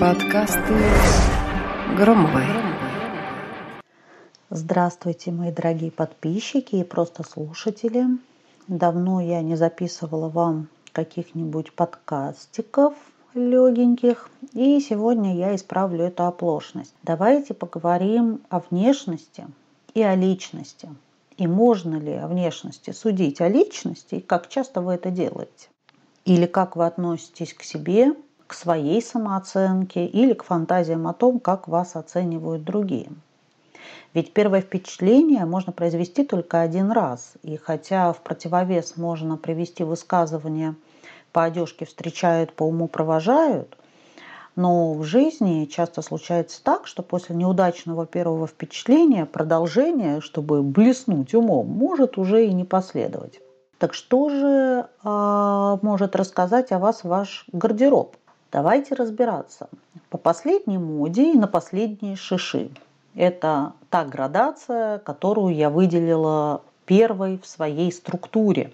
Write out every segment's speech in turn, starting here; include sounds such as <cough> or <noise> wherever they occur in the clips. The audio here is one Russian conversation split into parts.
Подкасты Громовой. Здравствуйте, мои дорогие подписчики и просто слушатели. Давно я не записывала вам каких-нибудь подкастиков легеньких. И сегодня я исправлю эту оплошность. Давайте поговорим о внешности и о личности. И можно ли о внешности судить о личности, и как часто вы это делаете? Или как вы относитесь к себе, к своей самооценке или к фантазиям о том, как вас оценивают другие. Ведь первое впечатление можно произвести только один раз. И хотя в противовес можно привести высказывание «по одежке встречают, по уму провожают», но в жизни часто случается так, что после неудачного первого впечатления продолжение, чтобы блеснуть умом, может уже и не последовать. Так что же э, может рассказать о вас ваш гардероб? Давайте разбираться. По последней моде и на последние шиши. Это та градация, которую я выделила первой в своей структуре.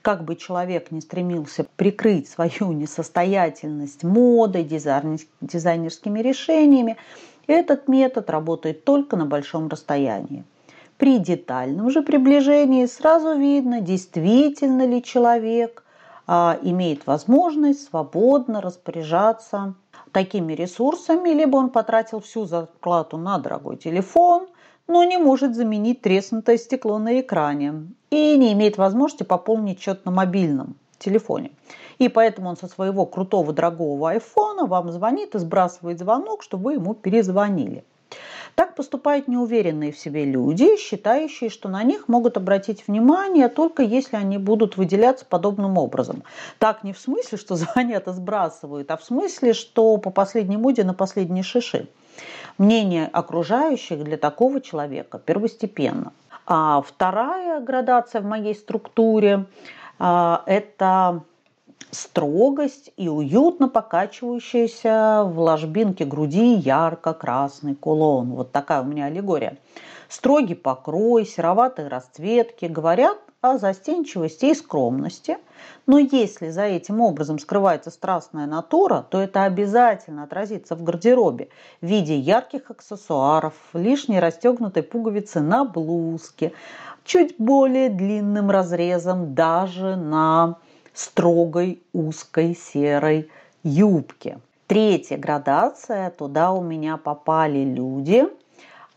Как бы человек не стремился прикрыть свою несостоятельность модой, дизайнерскими решениями, этот метод работает только на большом расстоянии. При детальном же приближении сразу видно, действительно ли человек имеет возможность свободно распоряжаться такими ресурсами, либо он потратил всю зарплату на дорогой телефон, но не может заменить треснутое стекло на экране и не имеет возможности пополнить счет на мобильном телефоне. И поэтому он со своего крутого дорогого айфона вам звонит и сбрасывает звонок, чтобы вы ему перезвонили. Так поступают неуверенные в себе люди, считающие, что на них могут обратить внимание только если они будут выделяться подобным образом. Так не в смысле, что <laughs> звонят и сбрасывают, а в смысле, что по последней моде на последние шиши. Мнение окружающих для такого человека первостепенно. А вторая градация в моей структуре а, – это строгость и уютно покачивающаяся в ложбинке груди ярко-красный кулон. Вот такая у меня аллегория. Строгий покрой, сероватые расцветки говорят о застенчивости и скромности. Но если за этим образом скрывается страстная натура, то это обязательно отразится в гардеробе в виде ярких аксессуаров, лишней расстегнутой пуговицы на блузке, чуть более длинным разрезом даже на строгой узкой серой юбке. Третья градация, туда у меня попали люди,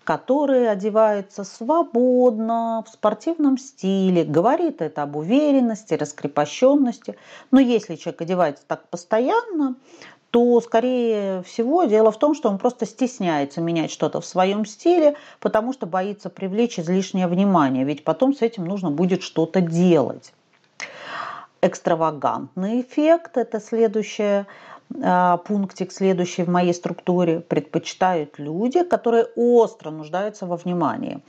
которые одеваются свободно, в спортивном стиле. Говорит это об уверенности, раскрепощенности. Но если человек одевается так постоянно, то, скорее всего, дело в том, что он просто стесняется менять что-то в своем стиле, потому что боится привлечь излишнее внимание, ведь потом с этим нужно будет что-то делать экстравагантный эффект, это следующее пунктик следующий в моей структуре предпочитают люди, которые остро нуждаются во внимании.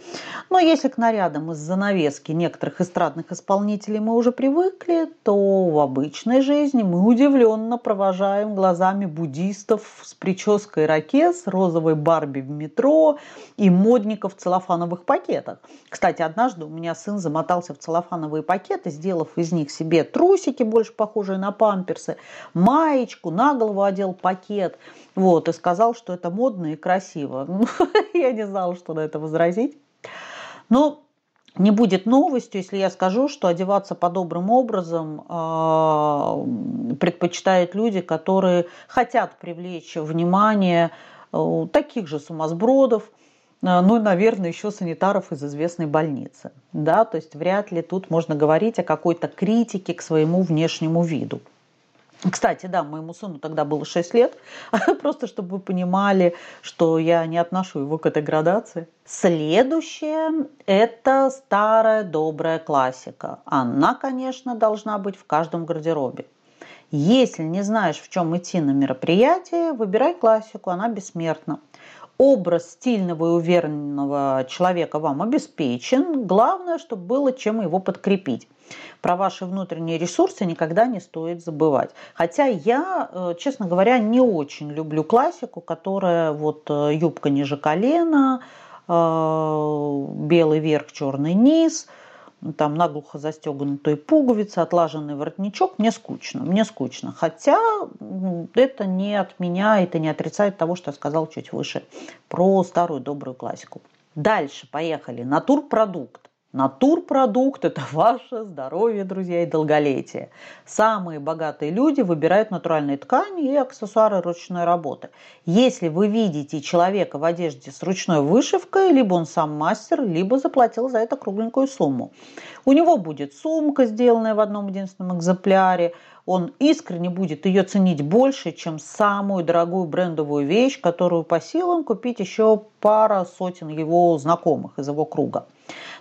Но если к нарядам из занавески некоторых эстрадных исполнителей мы уже привыкли, то в обычной жизни мы удивленно провожаем глазами буддистов с прической ракес, розовой Барби в метро и модников в целлофановых пакетах. Кстати, однажды у меня сын замотался в целлофановые пакеты, сделав из них себе трусики, больше похожие на памперсы, маечку, на голову одел пакет, вот, и сказал, что это модно и красиво. <laughs> Я не знала, что на это возразить. Но не будет новостью, если я скажу, что одеваться подобным образом э, предпочитают люди, которые хотят привлечь внимание э, таких же сумасбродов, э, ну и, наверное, еще санитаров из известной больницы. Да, то есть вряд ли тут можно говорить о какой-то критике к своему внешнему виду. Кстати, да, моему сыну тогда было 6 лет, <laughs> просто чтобы вы понимали, что я не отношу его к этой градации. Следующее – это старая добрая классика. Она, конечно, должна быть в каждом гардеробе. Если не знаешь, в чем идти на мероприятие, выбирай классику, она бессмертна. Образ стильного и уверенного человека вам обеспечен. Главное, чтобы было чем его подкрепить. Про ваши внутренние ресурсы никогда не стоит забывать. Хотя я, э, честно говоря, не очень люблю классику, которая вот э, юбка ниже колена, э, белый верх, черный низ – там наглухо застегнутые пуговицы, отлаженный воротничок, мне скучно, мне скучно. Хотя это не отменяет и не отрицает того, что я сказал чуть выше про старую добрую классику. Дальше, поехали. Натурпродукт. Натурпродукт – это <laughs> ваше здоровье, друзья, и долголетие. Самые богатые люди выбирают натуральные ткани и аксессуары ручной работы. Если вы видите человека в одежде с ручной вышивкой, либо он сам мастер, либо заплатил за это кругленькую сумму. У него будет сумка, сделанная в одном единственном экземпляре, он искренне будет ее ценить больше, чем самую дорогую брендовую вещь, которую по силам купить еще пара сотен его знакомых из его круга.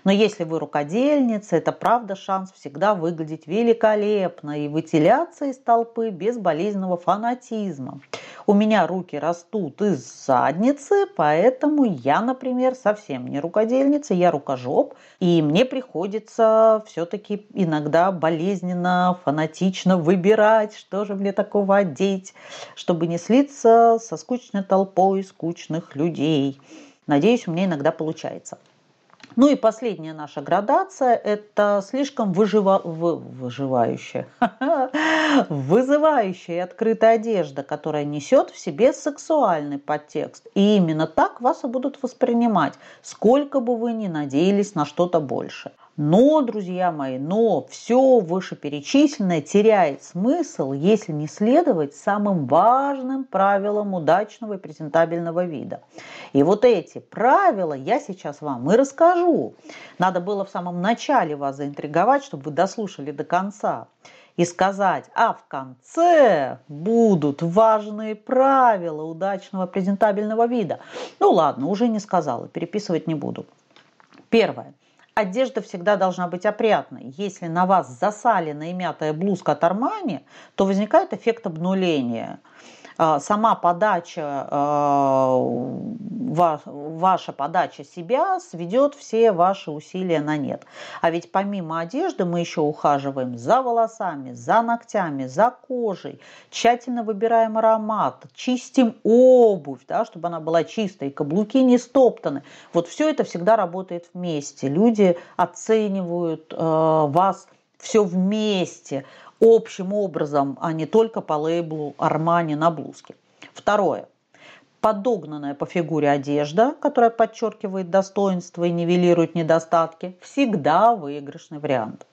Но если вы рукодельница, это правда шанс всегда выглядеть великолепно и выделяться из толпы без болезненного фанатизма. У меня руки растут из задницы, поэтому я, например, совсем не рукодельница, я рукожоп, и мне приходится все-таки иногда болезненно, фанатично выбирать, что же мне такого одеть, чтобы не слиться со скучной толпой скучных людей. Надеюсь, у меня иногда получается. Ну и последняя наша градация – это слишком выжива... вы... выживающая, <laughs> вызывающая открытая одежда, которая несет в себе сексуальный подтекст. И именно так вас и будут воспринимать, сколько бы вы ни надеялись на что-то большее. Но, друзья мои, но все вышеперечисленное теряет смысл, если не следовать самым важным правилам удачного и презентабельного вида. И вот эти правила я сейчас вам и расскажу. Надо было в самом начале вас заинтриговать, чтобы вы дослушали до конца и сказать, а в конце будут важные правила удачного презентабельного вида. Ну ладно, уже не сказала, переписывать не буду. Первое. Одежда всегда должна быть опрятной. Если на вас засаленная и мятая блузка от Армани, то возникает эффект обнуления – сама подача, а, ваша подача себя сведет все ваши усилия на нет. А ведь помимо одежды мы еще ухаживаем за волосами, за ногтями, за кожей, тщательно выбираем аромат, чистим обувь, да, чтобы она была чистой, каблуки не стоптаны. Вот все это всегда работает вместе. Люди оценивают э, вас все вместе общим образом, а не только по лейблу Армани на блузке. Второе. Подогнанная по фигуре одежда, которая подчеркивает достоинства и нивелирует недостатки, всегда выигрышный вариант.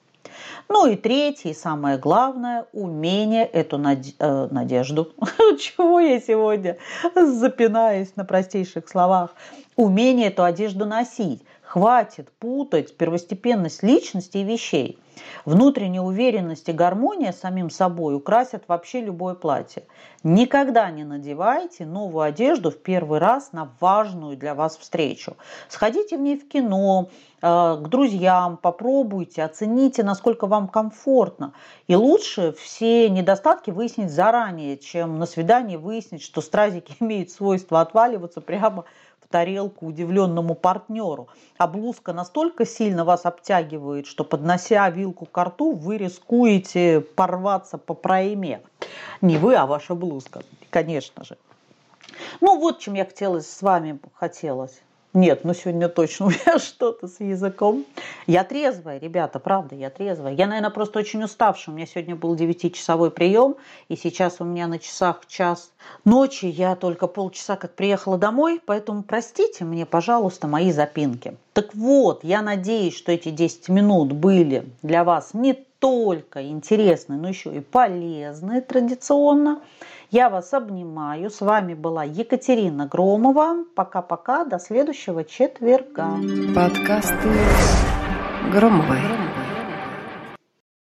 Ну и третье, и самое главное, умение эту э, надежду, <laughs> чего я сегодня запинаюсь на простейших словах, умение эту одежду носить. Хватит путать первостепенность личности и вещей. Внутренняя уверенность и гармония с самим собой украсят вообще любое платье. Никогда не надевайте новую одежду в первый раз на важную для вас встречу. Сходите в ней в кино, э, к друзьям, попробуйте, оцените, насколько вам комфортно. И лучше все недостатки выяснить заранее, чем на свидании выяснить, что стразики <laughs> имеют свойство отваливаться прямо тарелку удивленному партнеру. А блузка настолько сильно вас обтягивает, что поднося вилку к рту, вы рискуете порваться по пройме. Не вы, а ваша блузка, конечно же. Ну вот чем я хотела с вами хотелось нет, ну сегодня точно <laughs> у меня что-то с языком. Я трезвая, ребята, правда, я трезвая. Я, наверное, просто очень уставшая. У меня сегодня был 9-часовой прием, и сейчас у меня на часах час ночи. Я только полчаса как приехала домой, поэтому простите мне, пожалуйста, мои запинки. Так вот, я надеюсь, что эти 10 минут были для вас не только интересны, но еще и полезны традиционно. Я вас обнимаю. С вами была Екатерина Громова. Пока-пока. До следующего четверга. Подкасты Громовой.